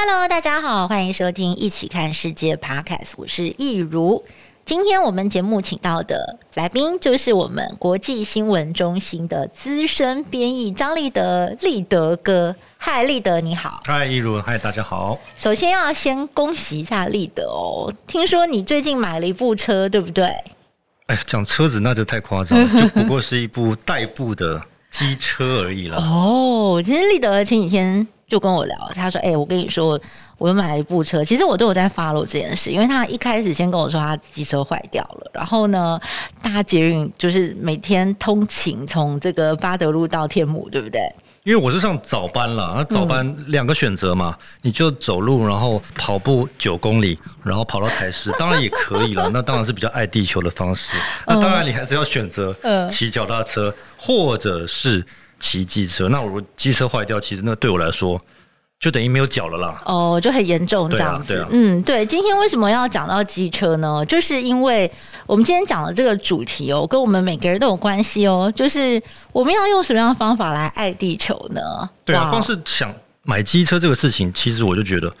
Hello，大家好，欢迎收听《一起看世界》Podcast，我是易如。今天我们节目请到的来宾就是我们国际新闻中心的资深编译张立德，立德哥。嗨，立德你好。嗨，易如，嗨，大家好。首先要先恭喜一下立德哦，听说你最近买了一部车，对不对？哎，讲车子那就太夸张了，就不过是一部代步的机车而已了。哦，其实立德前几天。就跟我聊，他说：“哎、欸，我跟你说，我又买了一部车。其实我都有在 follow 这件事，因为他一开始先跟我说他机车坏掉了，然后呢，搭捷运就是每天通勤从这个巴德路到天母，对不对？因为我是上早班了，那早班两个选择嘛，嗯、你就走路，然后跑步九公里，然后跑到台市，当然也可以了。那当然是比较爱地球的方式。那当然你还是要选择骑脚踏车，或者是。”骑机车，那我机车坏掉，其实那对我来说就等于没有脚了啦。哦，就很严重这样子。啊，啊。嗯，对。今天为什么要讲到机车呢？就是因为我们今天讲的这个主题哦，跟我们每个人都有关系哦。就是我们要用什么样的方法来爱地球呢？对啊，光是想买机车这个事情，其实我就觉得，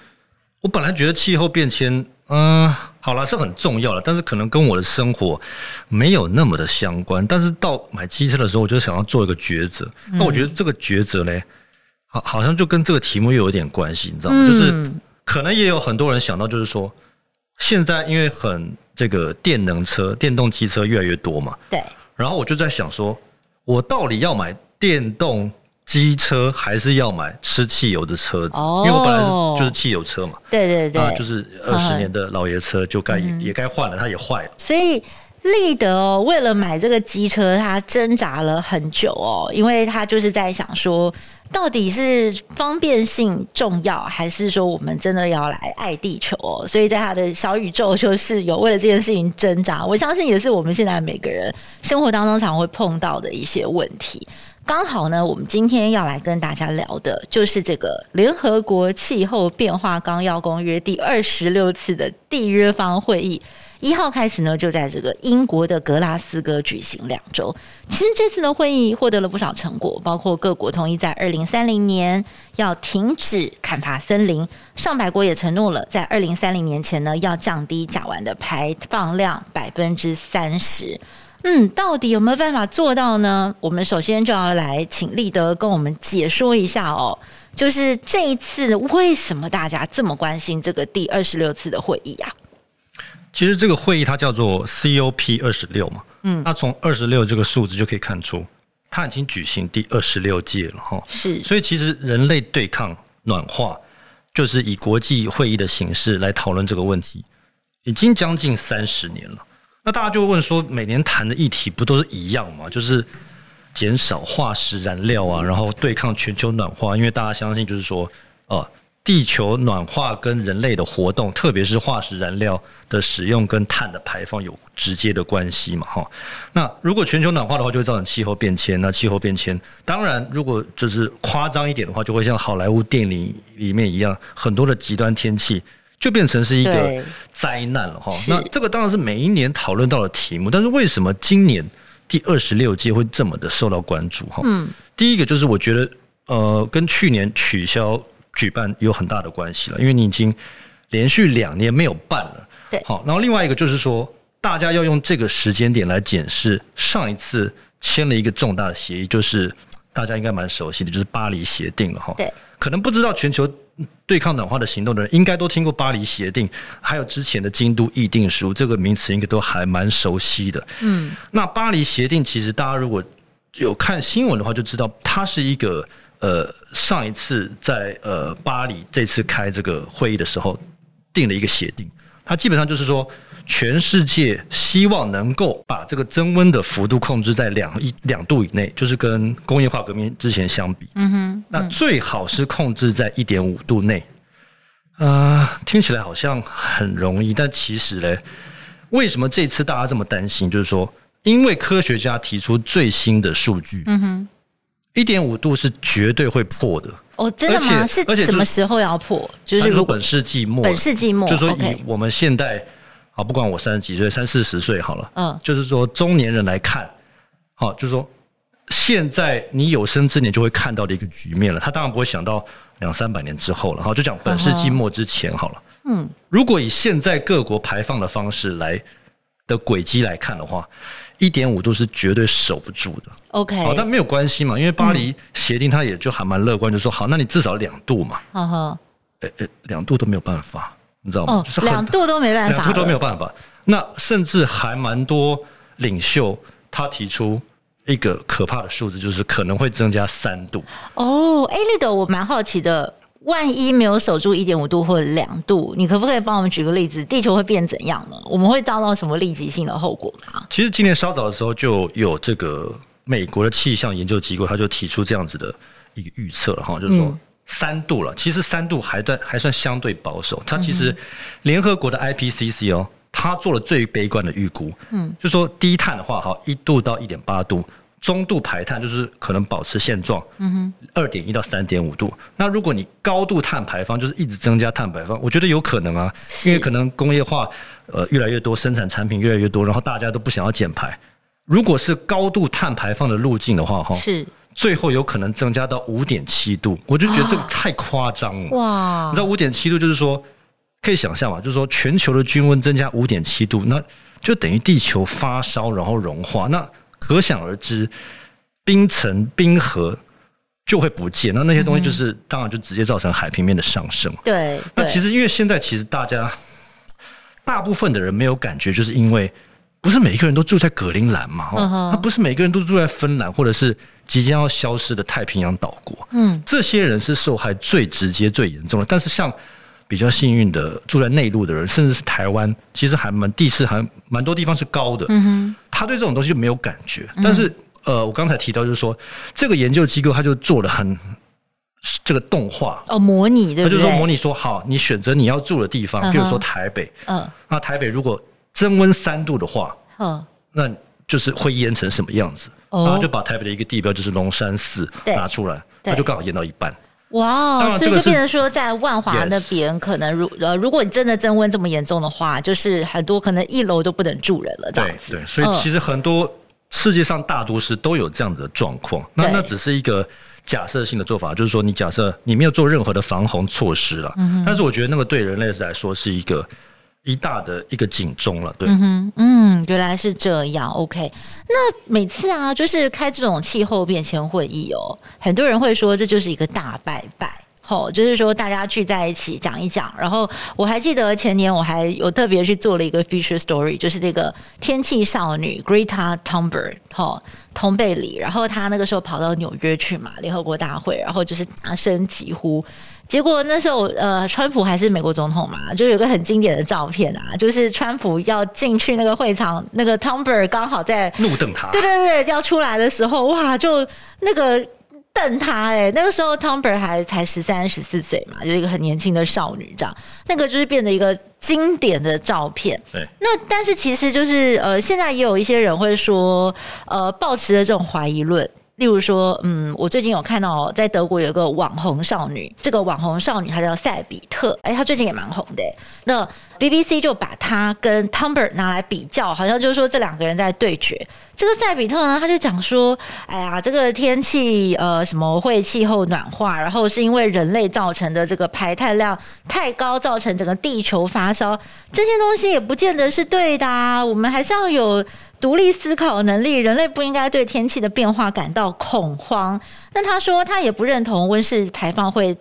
我本来觉得气候变迁。嗯，好了，是很重要了，但是可能跟我的生活没有那么的相关。但是到买机车的时候，我就想要做一个抉择。那、嗯、我觉得这个抉择嘞，好，好像就跟这个题目又有点关系，你知道吗？嗯、就是可能也有很多人想到，就是说，现在因为很这个电能车、电动机车越来越多嘛，对。然后我就在想说，我到底要买电动？机车还是要买吃汽油的车子，因为我本来是就是汽油车嘛，对对对，就是二十年的老爷车就该也也该换了，它也坏了。所以立德哦，为了买这个机车，他挣扎了很久哦，因为他就是在想说，到底是方便性重要，还是说我们真的要来爱地球哦？所以在他的小宇宙就是有为了这件事情挣扎。我相信也是我们现在每个人生活当中常会碰到的一些问题。刚好呢，我们今天要来跟大家聊的就是这个联合国气候变化纲要公约第二十六次的缔约方会议，一号开始呢，就在这个英国的格拉斯哥举行两周。其实这次的会议获得了不少成果，包括各国同意在二零三零年要停止砍伐森林，上百国也承诺了在二零三零年前呢，要降低甲烷的排放量百分之三十。嗯，到底有没有办法做到呢？我们首先就要来请立德跟我们解说一下哦，就是这一次为什么大家这么关心这个第二十六次的会议啊？其实这个会议它叫做 COP 二十六嘛，嗯，那从二十六这个数字就可以看出，它已经举行第二十六届了哈。是，所以其实人类对抗暖化，就是以国际会议的形式来讨论这个问题，已经将近三十年了。那大家就问说，每年谈的议题不都是一样吗？就是减少化石燃料啊，然后对抗全球暖化。因为大家相信，就是说，呃，地球暖化跟人类的活动，特别是化石燃料的使用跟碳的排放有直接的关系嘛，哈。那如果全球暖化的话，就会造成气候变迁。那气候变迁，当然如果就是夸张一点的话，就会像好莱坞电影里面一样，很多的极端天气。就变成是一个灾难了哈。那这个当然是每一年讨论到的题目，但是为什么今年第二十六届会这么的受到关注哈？嗯，第一个就是我觉得呃，跟去年取消举办有很大的关系了，因为你已经连续两年没有办了。对，好，然后另外一个就是说，大家要用这个时间点来检视上一次签了一个重大的协议，就是大家应该蛮熟悉的，就是巴黎协定了哈。对，可能不知道全球。对抗暖化的行动的人，应该都听过巴黎协定，还有之前的京都议定书，这个名词应该都还蛮熟悉的。嗯，那巴黎协定其实大家如果有看新闻的话，就知道它是一个呃上一次在呃巴黎这次开这个会议的时候定了一个协定，它基本上就是说。全世界希望能够把这个增温的幅度控制在两一两度以内，就是跟工业化革命之前相比，嗯哼，那最好是控制在一点五度内。呃，听起来好像很容易，但其实嘞，为什么这次大家这么担心？就是说，因为科学家提出最新的数据，嗯哼，一点五度是绝对会破的。哦，真的吗？是什么时候要破？就是如果本世纪末，本世纪末，就是说以我们现代，啊，不管我三十几岁，三四十岁好了，嗯，就是说中年人来看，好，就是说现在你有生之年就会看到的一个局面了。他当然不会想到两三百年之后了，好，就讲本世纪末之前好了。嗯，如果以现在各国排放的方式来的轨迹来看的话。一点五度是绝对守不住的。OK，好，但没有关系嘛，因为巴黎协定它也就还蛮乐观，就说好，那你至少两度嘛。哈哈，诶诶，两度都没有办法，你知道吗？哦，就是两度都没办法，两度都没有办法。那甚至还蛮多领袖他提出一个可怕的数字，就是可能会增加三度。哦，哎，立德，我蛮好奇的。万一没有守住一点五度或者两度，你可不可以帮我们举个例子？地球会变怎样呢？我们会遭到什么立即性的后果吗？其实今年稍早的时候就有这个美国的气象研究机构，他就提出这样子的一个预测了哈，就是说三度了。其实三度还算还算相对保守。它其实联合国的 IPCC 哦，他做了最悲观的预估，嗯，就说低碳的话哈，一度到一点八度。中度排碳就是可能保持现状，嗯哼，二点一到三点五度。那如果你高度碳排放，就是一直增加碳排放，我觉得有可能啊，因为可能工业化呃越来越多，生产产品越来越多，然后大家都不想要减排。如果是高度碳排放的路径的话，哈，是最后有可能增加到五点七度，我就觉得这个太夸张了。哇，你知道五点七度就是说可以想象嘛，就是说全球的均温增加五点七度，那就等于地球发烧然后融化那。可想而知，冰层、冰河就会不见，那那些东西就是、嗯、当然就直接造成海平面的上升。对，那其实因为现在其实大家大部分的人没有感觉，就是因为不是每一个人都住在格陵兰嘛，那、嗯、不是每个人都住在芬兰或者是即将要消失的太平洋岛国。嗯，这些人是受害最直接、最严重的。但是像比较幸运的住在内陆的人，甚至是台湾，其实还蛮地势还蛮多地方是高的。嗯哼，他对这种东西就没有感觉。但是，呃，我刚才提到就是说，这个研究机构他就做了很这个动画哦，模拟对不对？他就说模拟说，好，你选择你要住的地方，比如说台北，嗯，那台北如果增温三度的话，嗯，那就是会淹成什么样子？然后就把台北的一个地标就是龙山寺拿出来，他就刚好淹到一半。哇，wow, 所以就变成说，在万华那边，可能如呃，如果你真的增温这么严重的话，就是很多可能一楼都不能住人了，这样子。对对，所以其实很多世界上大都市都有这样子的状况。那那只是一个假设性的做法，就是说你假设你没有做任何的防洪措施了，但是我觉得那个对人类来说是一个。一大的一个警钟了，对，嗯嗯，原来是这样，OK。那每次啊，就是开这种气候变迁会议哦，很多人会说这就是一个大拜拜，吼，就是说大家聚在一起讲一讲。然后我还记得前年我还有特别去做了一个 feature story，就是那个天气少女 Greta Thunberg，吼，通贝里，然后她那个时候跑到纽约去嘛，联合国大会，然后就是大声疾呼。结果那时候，呃，川普还是美国总统嘛，就有个很经典的照片啊，就是川普要进去那个会场，那个 Thunberg 刚好在怒瞪他，对对对，要出来的时候，哇，就那个瞪他，哎，那个时候 Thunberg 还才十三十四岁嘛，就是一个很年轻的少女这样，那个就是变得一个经典的照片。对，那但是其实就是呃，现在也有一些人会说，呃，抱持着这种怀疑论。例如说，嗯，我最近有看到在德国有一个网红少女，这个网红少女她叫赛比特，哎，她最近也蛮红的。那 BBC 就把他跟 Tumber 拿来比较，好像就是说这两个人在对决。这个赛比特呢，他就讲说，哎呀，这个天气呃什么会气候暖化，然后是因为人类造成的这个排碳量太高，造成整个地球发烧，这些东西也不见得是对的啊，我们还是要有。独立思考能力，人类不应该对天气的变化感到恐慌。那他说他也不认同温室排放会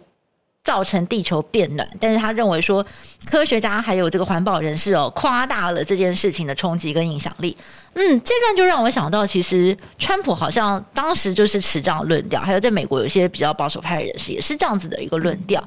造成地球变暖，但是他认为说科学家还有这个环保人士哦夸大了这件事情的冲击跟影响力。嗯，这段就让我想到，其实川普好像当时就是持这样论调，还有在美国有些比较保守派的人士也是这样子的一个论调。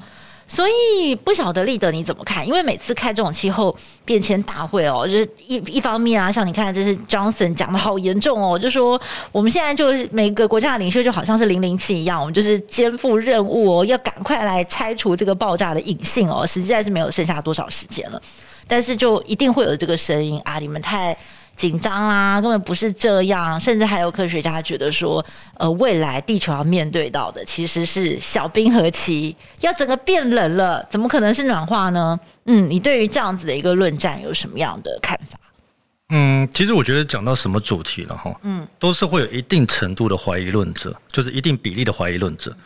所以不晓得立德你怎么看？因为每次开这种气候变迁大会哦，就是一一方面啊，像你看，这是 Johnson 讲的好严重哦，就说我们现在就是每个国家的领袖就好像是零零七一样，我们就是肩负任务哦，要赶快来拆除这个爆炸的隐性哦，实在是没有剩下多少时间了。但是就一定会有这个声音啊，你们太紧张啦，根本不是这样。甚至还有科学家觉得说，呃，未来地球要面对到的其实是小冰河期，要整个变冷了，怎么可能是暖化呢？嗯，你对于这样子的一个论战有什么样的看法？嗯，其实我觉得讲到什么主题了哈，嗯，都是会有一定程度的怀疑论者，就是一定比例的怀疑论者。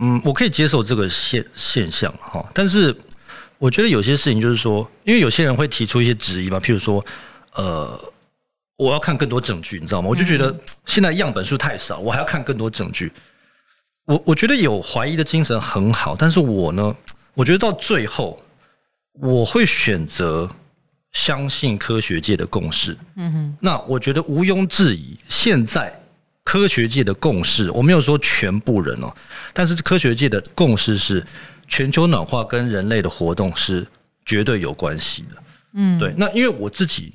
嗯，我可以接受这个现现象哈，但是我觉得有些事情就是说，因为有些人会提出一些质疑嘛，譬如说，呃，我要看更多证据，你知道吗？我就觉得现在样本数太少，我还要看更多证据。我我觉得有怀疑的精神很好，但是我呢，我觉得到最后我会选择。相信科学界的共识，嗯哼，那我觉得毋庸置疑，现在科学界的共识，我没有说全部人哦，但是科学界的共识是，全球暖化跟人类的活动是绝对有关系的，嗯，对。那因为我自己，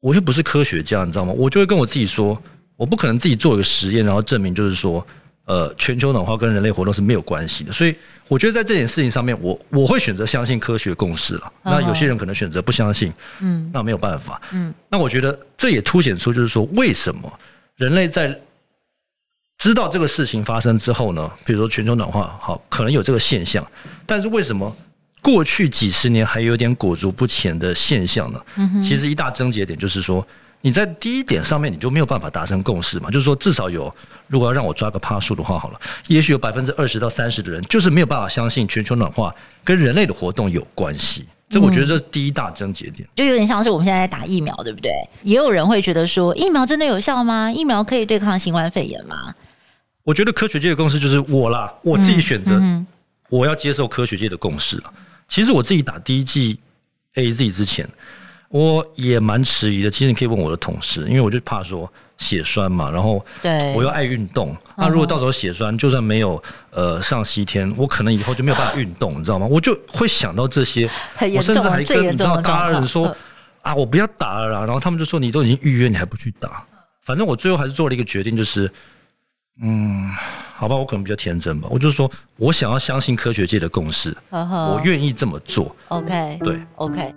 我又不是科学家，你知道吗？我就会跟我自己说，我不可能自己做一个实验，然后证明就是说。呃，全球暖化跟人类活动是没有关系的，所以我觉得在这件事情上面我，我我会选择相信科学共识了。Oh. 那有些人可能选择不相信，嗯，那没有办法，嗯。那我觉得这也凸显出，就是说，为什么人类在知道这个事情发生之后呢？比如说全球暖化，好，可能有这个现象，但是为什么过去几十年还有点裹足不前的现象呢？嗯，其实一大症结点就是说。你在第一点上面你就没有办法达成共识嘛？就是说，至少有，如果要让我抓个趴数的话，好了，也许有百分之二十到三十的人就是没有办法相信全球暖化跟人类的活动有关系。这我觉得这是第一大症结点。就有点像是我们现在在打疫苗，对不对？也有人会觉得说，疫苗真的有效吗？疫苗可以对抗新冠肺炎吗？我觉得科学界的共识就是我啦，我自己选择，我要接受科学界的共识了。其实我自己打第一剂 AZ 之前。我也蛮迟疑的，其实你可以问我的同事，因为我就怕说血栓嘛，然后我又爱运动，那如果到时候血栓，就算没有呃上西天，我可能以后就没有办法运动，你知道吗？我就会想到这些，我甚至还跟你知道家人说啊，我不要打了啦，然后他们就说你都已经预约，你还不去打？反正我最后还是做了一个决定，就是嗯，好吧，我可能比较天真吧，我就说我想要相信科学界的共识，我愿意这么做。OK，对，OK。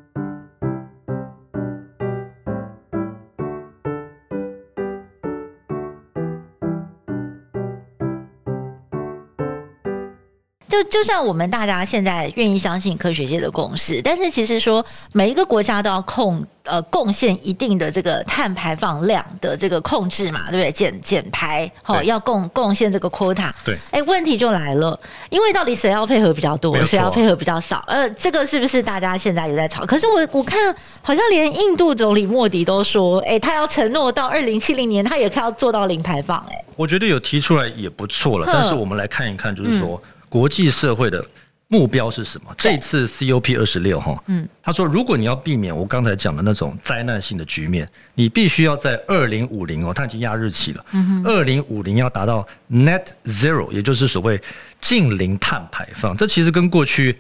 就就像我们大家现在愿意相信科学界的共识，但是其实说每一个国家都要控呃贡献一定的这个碳排放量的这个控制嘛，对不对？减减排好要贡贡献这个 quota。对，哎，问题就来了，因为到底谁要配合比较多，谁要配合比较少？呃，这个是不是大家现在也在吵？可是我我看好像连印度总理莫迪都说，哎，他要承诺到二零七零年，他也要做到零排放。哎，我觉得有提出来也不错了，但是我们来看一看，就是说。嗯国际社会的目标是什么？这次 COP 二十六哈，嗯，他说，如果你要避免我刚才讲的那种灾难性的局面，你必须要在二零五零哦，他已经压日期了，嗯哼，二零五零要达到 Net Zero，也就是所谓近零碳排放。这其实跟过去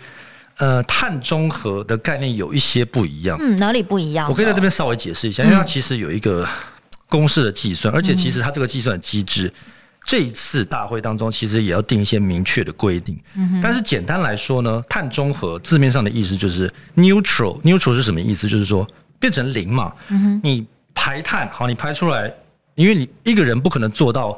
呃碳中和的概念有一些不一样，嗯，哪里不一样？我可以在这边稍微解释一下，因为它其实有一个公式的计算，而且其实它这个计算机制。这一次大会当中，其实也要定一些明确的规定。嗯，但是简单来说呢，碳中和字面上的意思就是 neutral。neutral 是什么意思？就是说变成零嘛。嗯，你排碳好，你排出来，因为你一个人不可能做到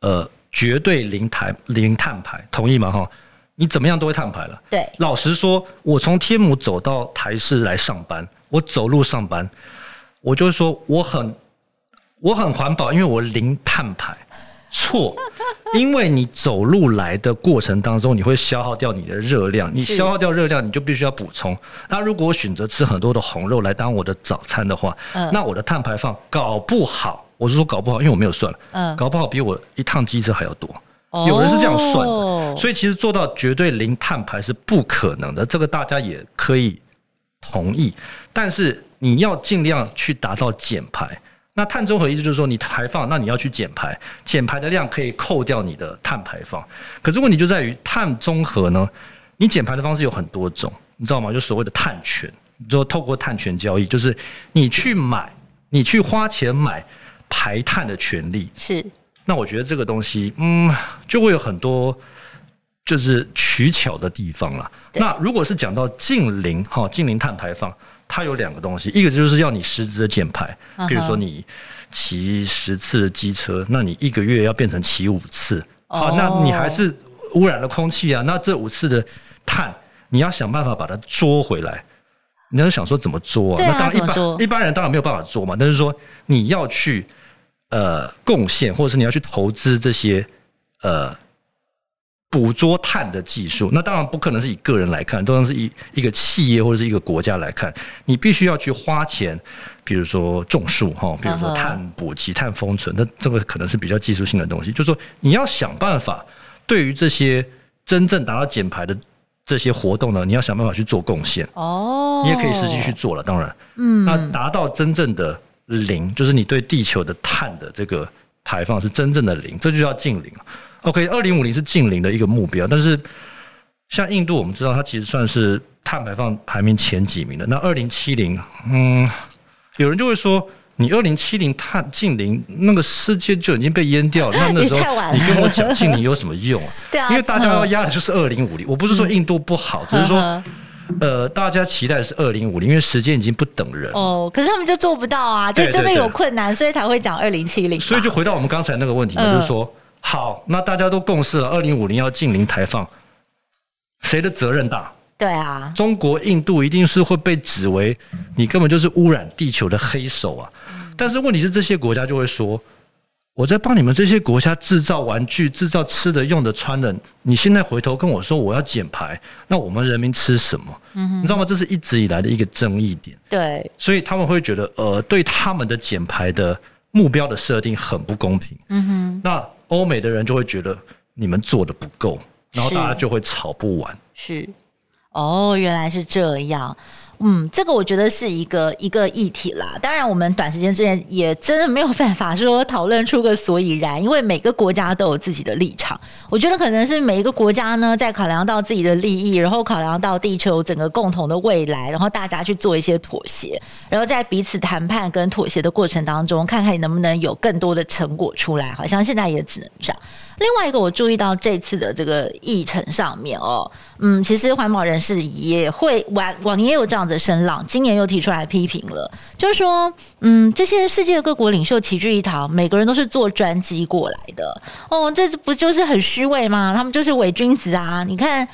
呃绝对零碳零碳排，同意吗？哈，你怎么样都会碳排了。对，老实说，我从天母走到台市来上班，我走路上班，我就说我很我很环保，因为我零碳排。错，因为你走路来的过程当中，你会消耗掉你的热量，你消耗掉热量，你就必须要补充。那如果我选择吃很多的红肉来当我的早餐的话，那我的碳排放搞不好，我是说搞不好，因为我没有算，搞不好比我一趟机车还要多。有人是这样算的，所以其实做到绝对零碳排是不可能的，这个大家也可以同意。但是你要尽量去达到减排。那碳中和的意思就是说，你排放，那你要去减排，减排的量可以扣掉你的碳排放。可是问题就在于碳中和呢，你减排的方式有很多种，你知道吗？就所谓的碳权，就透过碳权交易，就是你去买，你去花钱买排碳的权利。是。那我觉得这个东西，嗯，就会有很多就是取巧的地方了。那如果是讲到近零哈，近零碳排放，它有两个东西，一个就是要你实质的减排，比如说你骑十次的机车，那你一个月要变成骑五次，好，那你还是污染了空气啊。那这五次的碳，你要想办法把它捉回来。你要想说怎么捉啊？那当然一般一般人当然没有办法捉嘛。但是说你要去呃贡献，或者是你要去投资这些呃。捕捉碳的技术，那当然不可能是以个人来看，都是一一个企业或者是一个国家来看。你必须要去花钱，比如说种树哈，比如说碳捕集、碳封存，那这个可能是比较技术性的东西。就是说，你要想办法，对于这些真正达到减排的这些活动呢，你要想办法去做贡献。哦，你也可以实际去做了，当然，嗯，那达到真正的零，就是你对地球的碳的这个排放是真正的零，这就叫净零。OK，二零五零是近零的一个目标，但是像印度，我们知道它其实算是碳排放排名前几名的。那二零七零，嗯，有人就会说，你二零七零碳近零，那个世界就已经被淹掉了。那 那时候你跟我讲近零有什么用啊？对啊，因为大家要压的就是二零五零。我不是说印度不好，只是说，呃，大家期待的是二零五零，因为时间已经不等人。哦，可是他们就做不到啊，就真的有困难，所以才会讲二零七零。所以就回到我们刚才那个问题嘛，就是说。好，那大家都共识了，二零五零要净零排放，谁的责任大？对啊，中国、印度一定是会被指为你根本就是污染地球的黑手啊！但是问题是，这些国家就会说，我在帮你们这些国家制造玩具、制造吃的、用的、穿的，你现在回头跟我说我要减排，那我们人民吃什么？嗯哼，你知道吗？这是一直以来的一个争议点。对，所以他们会觉得，呃，对他们的减排的目标的设定很不公平。嗯哼，那。欧美的人就会觉得你们做的不够，然后大家就会吵不完。是，哦，原来是这样。嗯，这个我觉得是一个一个议题啦。当然，我们短时间之内也真的没有办法说讨论出个所以然，因为每个国家都有自己的立场。我觉得可能是每一个国家呢，在考量到自己的利益，然后考量到地球整个共同的未来，然后大家去做一些妥协，然后在彼此谈判跟妥协的过程当中，看看能不能有更多的成果出来。好像现在也只能这样。另外一个，我注意到这次的这个议程上面哦，嗯，其实环保人士也会往往年也有这样子的声浪，今年又提出来批评了，就是说，嗯，这些世界各国领袖齐聚一堂，每个人都是坐专机过来的，哦，这不就是很虚伪吗？他们就是伪君子啊！你看。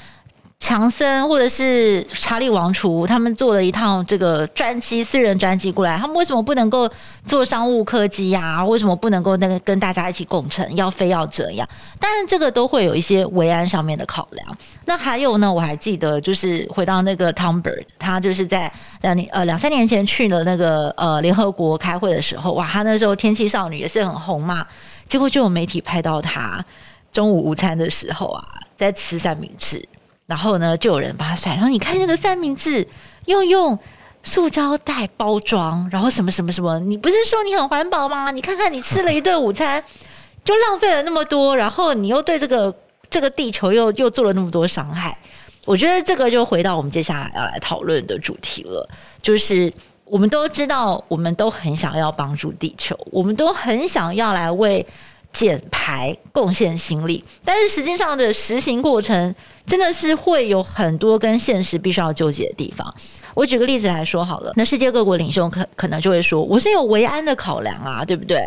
强森或者是查理王储，他们坐了一趟这个专机，私人专机过来，他们为什么不能够坐商务客机呀？为什么不能够那个跟大家一起共乘？要非要这样？当然，这个都会有一些维安上面的考量。那还有呢？我还记得，就是回到那个 Tom Bird，他就是在两年呃两三年前去了那个呃联合国开会的时候，哇，他那时候天气少女也是很红嘛。结果就有媒体拍到他中午午餐的时候啊，在吃三明治。然后呢，就有人把他甩。然后你看那个三明治又用塑胶袋包装，然后什么什么什么，你不是说你很环保吗？你看看你吃了一顿午餐，就浪费了那么多，然后你又对这个这个地球又又做了那么多伤害。我觉得这个就回到我们接下来要来讨论的主题了，就是我们都知道，我们都很想要帮助地球，我们都很想要来为减排贡献心力，但是实际上的实行过程。真的是会有很多跟现实必须要纠结的地方。我举个例子来说好了，那世界各国领袖可可能就会说，我是有维安的考量啊，对不对？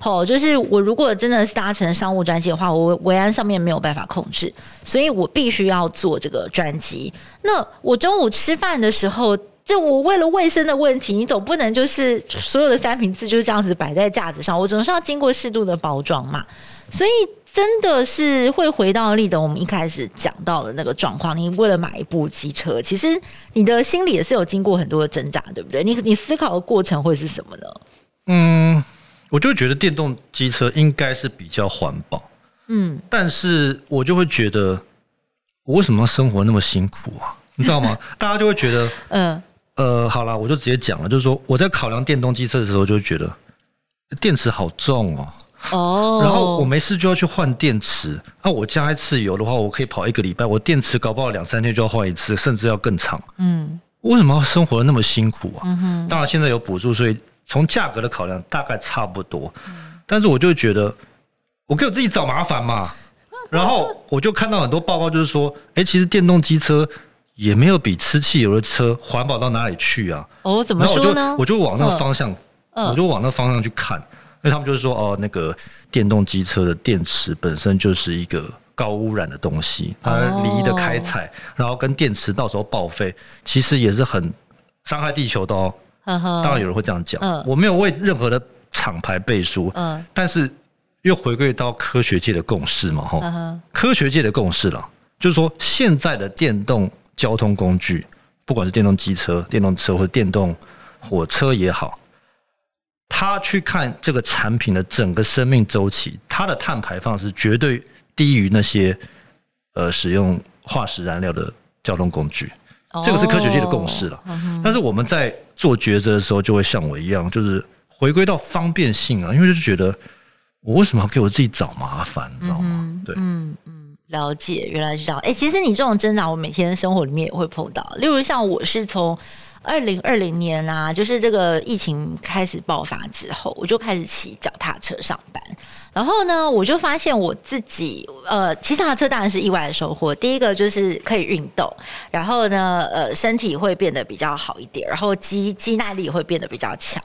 好，就是我如果真的是搭乘商务专机的话，我维安上面没有办法控制，所以我必须要坐这个专机。那我中午吃饭的时候，这我为了卫生的问题，你总不能就是所有的三明治就是这样子摆在架子上，我总是要经过适度的包装嘛，所以。真的是会回到立德，我们一开始讲到的那个状况。你为了买一部机车，其实你的心里也是有经过很多的挣扎，对不对？你你思考的过程会是什么呢？嗯，我就觉得电动机车应该是比较环保，嗯，但是我就会觉得，我为什么要生活那么辛苦啊？你知道吗？大家就会觉得，嗯，呃，好了，我就直接讲了，就是说我在考量电动机车的时候，就会觉得电池好重哦。哦，然后我没事就要去换电池。那、啊、我加一次油的话，我可以跑一个礼拜。我电池搞不好两三天就要换一次，甚至要更长。嗯，为什么要生活的那么辛苦啊？嗯哼。当然现在有补助，所以从价格的考量大概差不多。嗯。但是我就觉得，我给我自己找麻烦嘛。然后我就看到很多报告，就是说，哎，其实电动机车也没有比吃汽油的车环保到哪里去啊。哦，怎么说呢？我就我就往那个方向，嗯、我就往那个方向去看，因为他们就是说，哦，那个电动机车的电池本身就是一个高污染的东西，它离的开采，然后跟电池到时候报废，其实也是很伤害地球的哦。当然有人会这样讲，我没有为任何的厂牌背书，但是又回归到科学界的共识嘛，哈，科学界的共识了，就是说现在的电动交通工具，不管是电动机车、电动车或者电动火车也好，他去看这个产品的整个生命周期，它的碳排放是绝对低于那些呃使用化石燃料的交通工具。这个是科学界的共识了，但是我们在做抉择的时候，就会像我一样，就是回归到方便性啊，因为就觉得我为什么要给我自己找麻烦，你知道吗？对，嗯嗯，了解，原来是这样。哎，其实你这种挣扎，我每天生活里面也会碰到。例如像我是从二零二零年啊，就是这个疫情开始爆发之后，我就开始骑脚踏车上班。然后呢，我就发现我自己，呃，骑脚踏车当然是意外的收获。第一个就是可以运动，然后呢，呃，身体会变得比较好一点，然后肌肌耐力会变得比较强。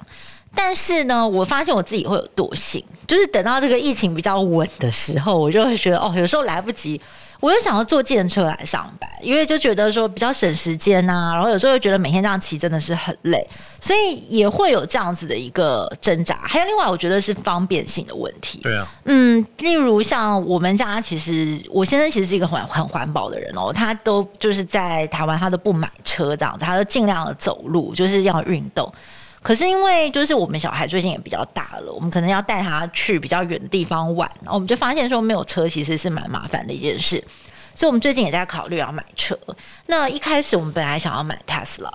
但是呢，我发现我自己会有惰性，就是等到这个疫情比较稳的时候，我就会觉得哦，有时候来不及。我就想要坐电车来上班，因为就觉得说比较省时间呐、啊，然后有时候又觉得每天这样骑真的是很累，所以也会有这样子的一个挣扎。还有另外，我觉得是方便性的问题。对啊，嗯，例如像我们家，其实我先生其实是一个很很环保的人哦，他都就是在台湾，他都不买车这样子，他都尽量的走路，就是要运动。可是因为就是我们小孩最近也比较大了，我们可能要带他去比较远的地方玩，然后我们就发现说没有车其实是蛮麻烦的一件事，所以我们最近也在考虑要买车。那一开始我们本来想要买 Tesla，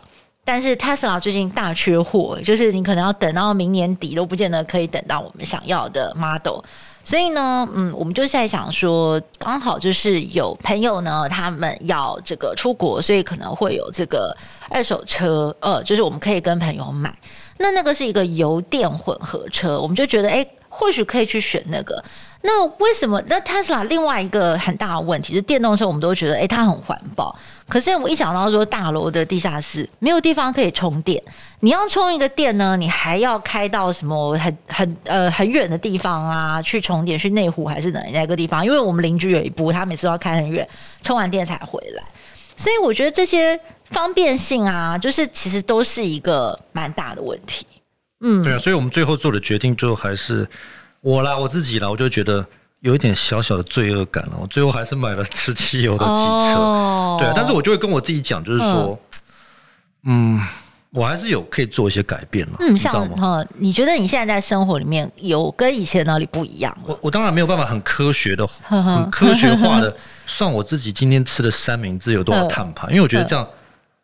但是 Tesla 最近大缺货，就是你可能要等到明年底都不见得可以等到我们想要的 Model。所以呢，嗯，我们就在想说，刚好就是有朋友呢，他们要这个出国，所以可能会有这个二手车，呃，就是我们可以跟朋友买。那那个是一个油电混合车，我们就觉得，哎，或许可以去选那个。那为什么？那 Tesla 另外一个很大的问题是电动车，我们都觉得，哎，它很环保。可是我一想到说大楼的地下室没有地方可以充电，你要充一个电呢，你还要开到什么很 很呃很远的地方啊去充电，去内湖还是哪哪个地方？因为我们邻居有一部，他每次都要开很远，充完电才回来。所以我觉得这些方便性啊，就是其实都是一个蛮大的问题。嗯，对啊，所以我们最后做的决定就还是。我啦，我自己啦，我就觉得有一点小小的罪恶感了。我最后还是买了吃汽油的机车，哦、对啊。但是我就会跟我自己讲，就是说，嗯，嗯，我还是有可以做一些改变了。嗯，像哈，你觉得你现在在生活里面有跟以前哪里不一样？我我当然没有办法很科学的、很科学化的 算我自己今天吃的三明治有多少碳排，因为我觉得这样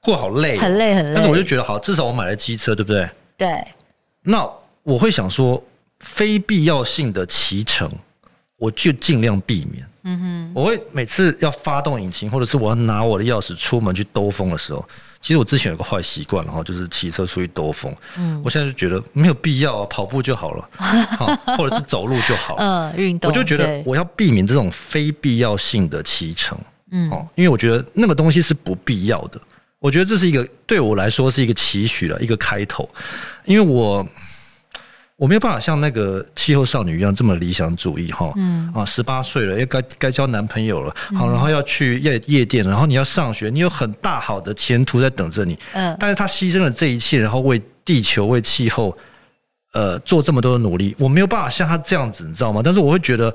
会好累，很累很累。但是我就觉得好，至少我买了机车，对不对？对。那我会想说。非必要性的骑乘，我就尽量避免。嗯哼，我会每次要发动引擎，或者是我要拿我的钥匙出门去兜风的时候，其实我之前有个坏习惯，然后就是骑车出去兜风。嗯，我现在就觉得没有必要啊，跑步就好了，或者是走路就好了。嗯，运动。我就觉得我要避免这种非必要性的骑乘。嗯，哦，因为我觉得那个东西是不必要的。我觉得这是一个对我来说是一个期许了，一个开头，因为我。我没有办法像那个气候少女一样这么理想主义哈，嗯啊，十八岁了，也该该交男朋友了，好，然后要去夜夜店，然后你要上学，你有很大好的前途在等着你，嗯，但是他牺牲了这一切，然后为地球为气候，呃，做这么多的努力，我没有办法像他这样子，你知道吗？但是我会觉得，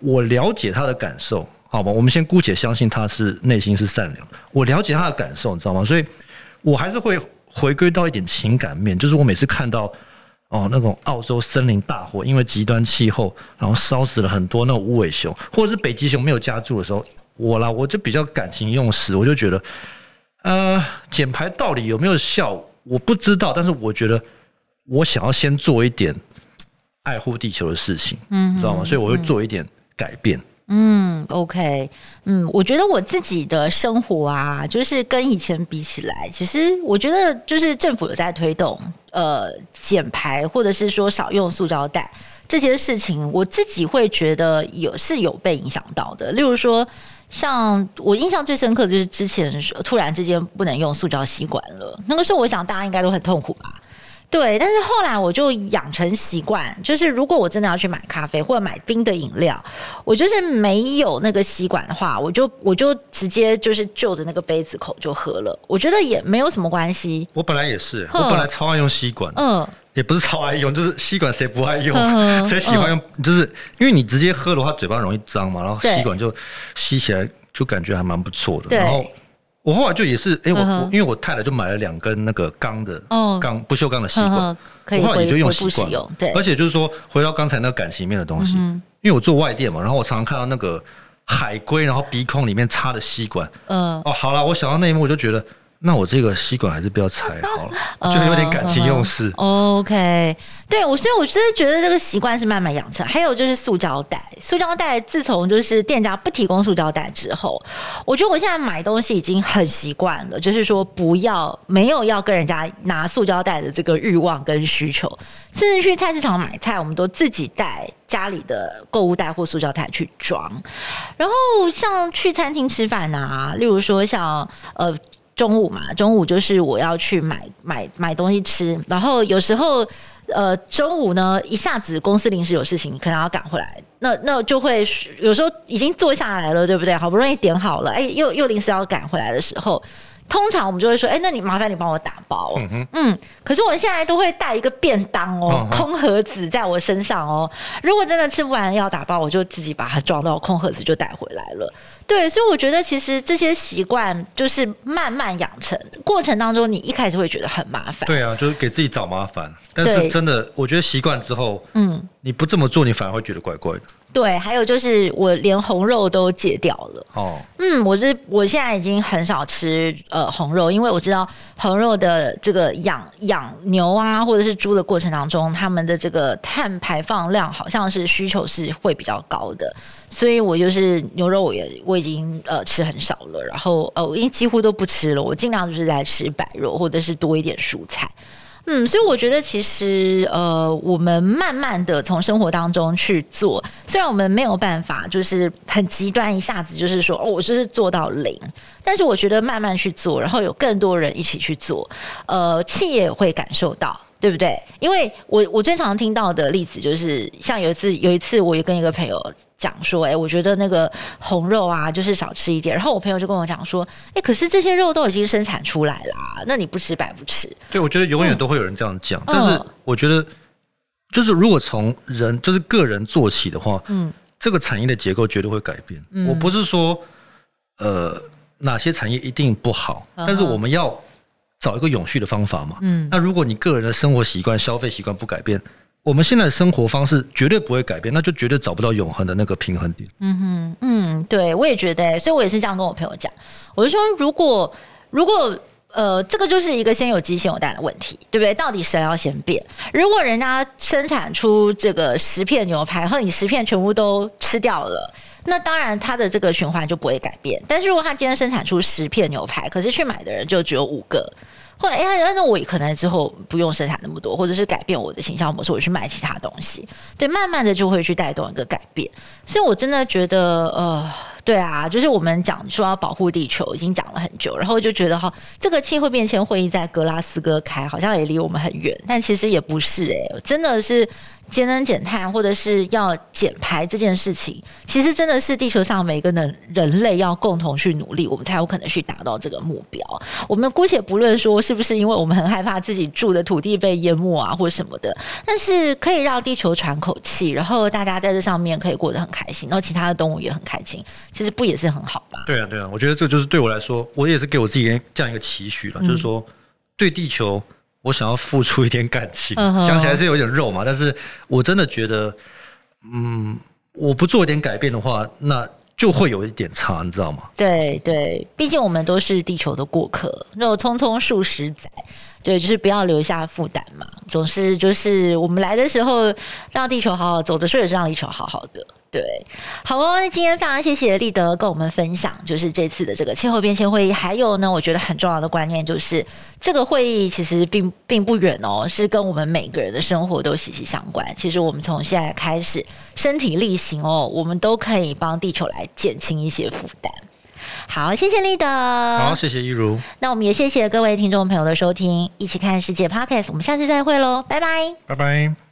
我了解他的感受，好吧？我们先姑且相信他是内心是善良的，我了解他的感受，你知道吗？所以我还是会回归到一点情感面，就是我每次看到。哦，那种澳洲森林大火，因为极端气候，然后烧死了很多那种无尾熊，或者是北极熊没有家住的时候，我啦，我就比较感情用事，我就觉得，呃，减排到底有没有效，我不知道，但是我觉得我想要先做一点爱护地球的事情，嗯，知道吗？所以我会做一点改变，嗯嗯，OK，嗯，我觉得我自己的生活啊，就是跟以前比起来，其实我觉得就是政府有在推动呃减排，或者是说少用塑胶袋这些事情，我自己会觉得有是有被影响到的。例如说，像我印象最深刻的就是之前突然之间不能用塑胶吸管了，那个时候我想大家应该都很痛苦吧。对，但是后来我就养成习惯，就是如果我真的要去买咖啡或者买冰的饮料，我就是没有那个吸管的话，我就我就直接就是就着那个杯子口就喝了，我觉得也没有什么关系。我本来也是，我本来超爱用吸管，嗯，也不是超爱用，就是吸管谁不爱用，谁喜欢用，就是因为你直接喝的话嘴巴容易脏嘛，然后吸管就吸起来就感觉还蛮不错的，然后。我后来就也是，哎、欸，我我、uh. 因为我太太就买了两根那个钢的钢、uh, 不锈钢的吸管，uh 我后来也就用习惯了。对，而且就是说，回到刚才那个感情面的东西，uh huh. 因为我做外店嘛，然后我常常看到那个海龟，然后鼻孔里面插的吸管，嗯、uh，huh. 哦，好了，我想到那一幕，我就觉得。那我这个吸管还是不要拆好了，就有点感情用事。Uh, OK，对我，所以我真的觉得这个习惯是慢慢养成。还有就是塑胶袋，塑胶袋自从就是店家不提供塑胶袋之后，我觉得我现在买东西已经很习惯了，就是说不要没有要跟人家拿塑胶袋的这个欲望跟需求。甚至去菜市场买菜，我们都自己带家里的购物袋或塑胶袋去装。然后像去餐厅吃饭啊，例如说像呃。中午嘛，中午就是我要去买买买东西吃，然后有时候呃中午呢一下子公司临时有事情，可能要赶回来，那那就会有时候已经坐下来了，对不对？好不容易点好了，哎，又又临时要赶回来的时候，通常我们就会说，哎，那你麻烦你帮我打包，嗯嗯，可是我现在都会带一个便当哦，空盒子在我身上哦，如果真的吃不完要打包，我就自己把它装到空盒子就带回来了。对，所以我觉得其实这些习惯就是慢慢养成过程当中，你一开始会觉得很麻烦。对啊，就是给自己找麻烦。但是真的，我觉得习惯之后，嗯，你不这么做，你反而会觉得怪怪的。对，还有就是我连红肉都戒掉了。哦，嗯，我是我现在已经很少吃呃红肉，因为我知道红肉的这个养养牛啊或者是猪的过程当中，他们的这个碳排放量好像是需求是会比较高的。所以我就是牛肉，我也我已经呃吃很少了，然后呃，我已经几乎都不吃了，我尽量就是在吃白肉或者是多一点蔬菜。嗯，所以我觉得其实呃，我们慢慢的从生活当中去做，虽然我们没有办法就是很极端，一下子就是说哦，我就是做到零，但是我觉得慢慢去做，然后有更多人一起去做，呃，企业也会感受到。对不对？因为我我最常听到的例子就是，像有一次有一次，我也跟一个朋友讲说，哎，我觉得那个红肉啊，就是少吃一点。然后我朋友就跟我讲说，哎，可是这些肉都已经生产出来了，那你不吃白不吃？对，我觉得永远都会有人这样讲。嗯、但是我觉得，就是如果从人就是个人做起的话，嗯，这个产业的结构绝对会改变。嗯、我不是说，呃，哪些产业一定不好，嗯、但是我们要。找一个永续的方法嘛。嗯，那如果你个人的生活习惯、消费习惯不改变，我们现在的生活方式绝对不会改变，那就绝对找不到永恒的那个平衡点。嗯哼，嗯，对，我也觉得，所以我也是这样跟我朋友讲，我就说，如果如果呃，这个就是一个先有鸡先有蛋的问题，对不对？到底谁要先变？如果人家生产出这个十片牛排，然后你十片全部都吃掉了。那当然，它的这个循环就不会改变。但是如果他今天生产出十片牛排，可是去买的人就只有五个，或者哎，那我可能之后不用生产那么多，或者是改变我的形象模式，我去卖其他东西，对，慢慢的就会去带动一个改变。所以我真的觉得，呃，对啊，就是我们讲说要保护地球，已经讲了很久，然后就觉得哈，这个气候变迁会议在格拉斯哥开，好像也离我们很远，但其实也不是哎、真的是。节能减碳，或者是要减排这件事情，其实真的是地球上每一个人人类要共同去努力，我们才有可能去达到这个目标。我们姑且不论说是不是因为我们很害怕自己住的土地被淹没啊，或者什么的，但是可以让地球喘口气，然后大家在这上面可以过得很开心，然后其他的动物也很开心，其实不也是很好吗？对啊，对啊，我觉得这就是对我来说，我也是给我自己这样一个期许了，嗯、就是说对地球。我想要付出一点感情，讲起来是有点肉嘛，但是我真的觉得，嗯，我不做一点改变的话，那就会有一点差，你知道吗？对对，毕竟我们都是地球的过客，肉匆匆数十载，对，就是不要留下负担嘛。总是就是我们来的时候让地球好好走的时候，也是让地球好好的。对，好哦，那今天非常谢谢立德跟我们分享，就是这次的这个气候变迁会议，还有呢，我觉得很重要的观念就是，这个会议其实并并不远哦，是跟我们每个人的生活都息息相关。其实我们从现在开始身体力行哦，我们都可以帮地球来减轻一些负担。好，谢谢立德，好，谢谢一如。那我们也谢谢各位听众朋友的收听，一起看世界 Podcast，我们下次再会喽，拜拜，拜拜。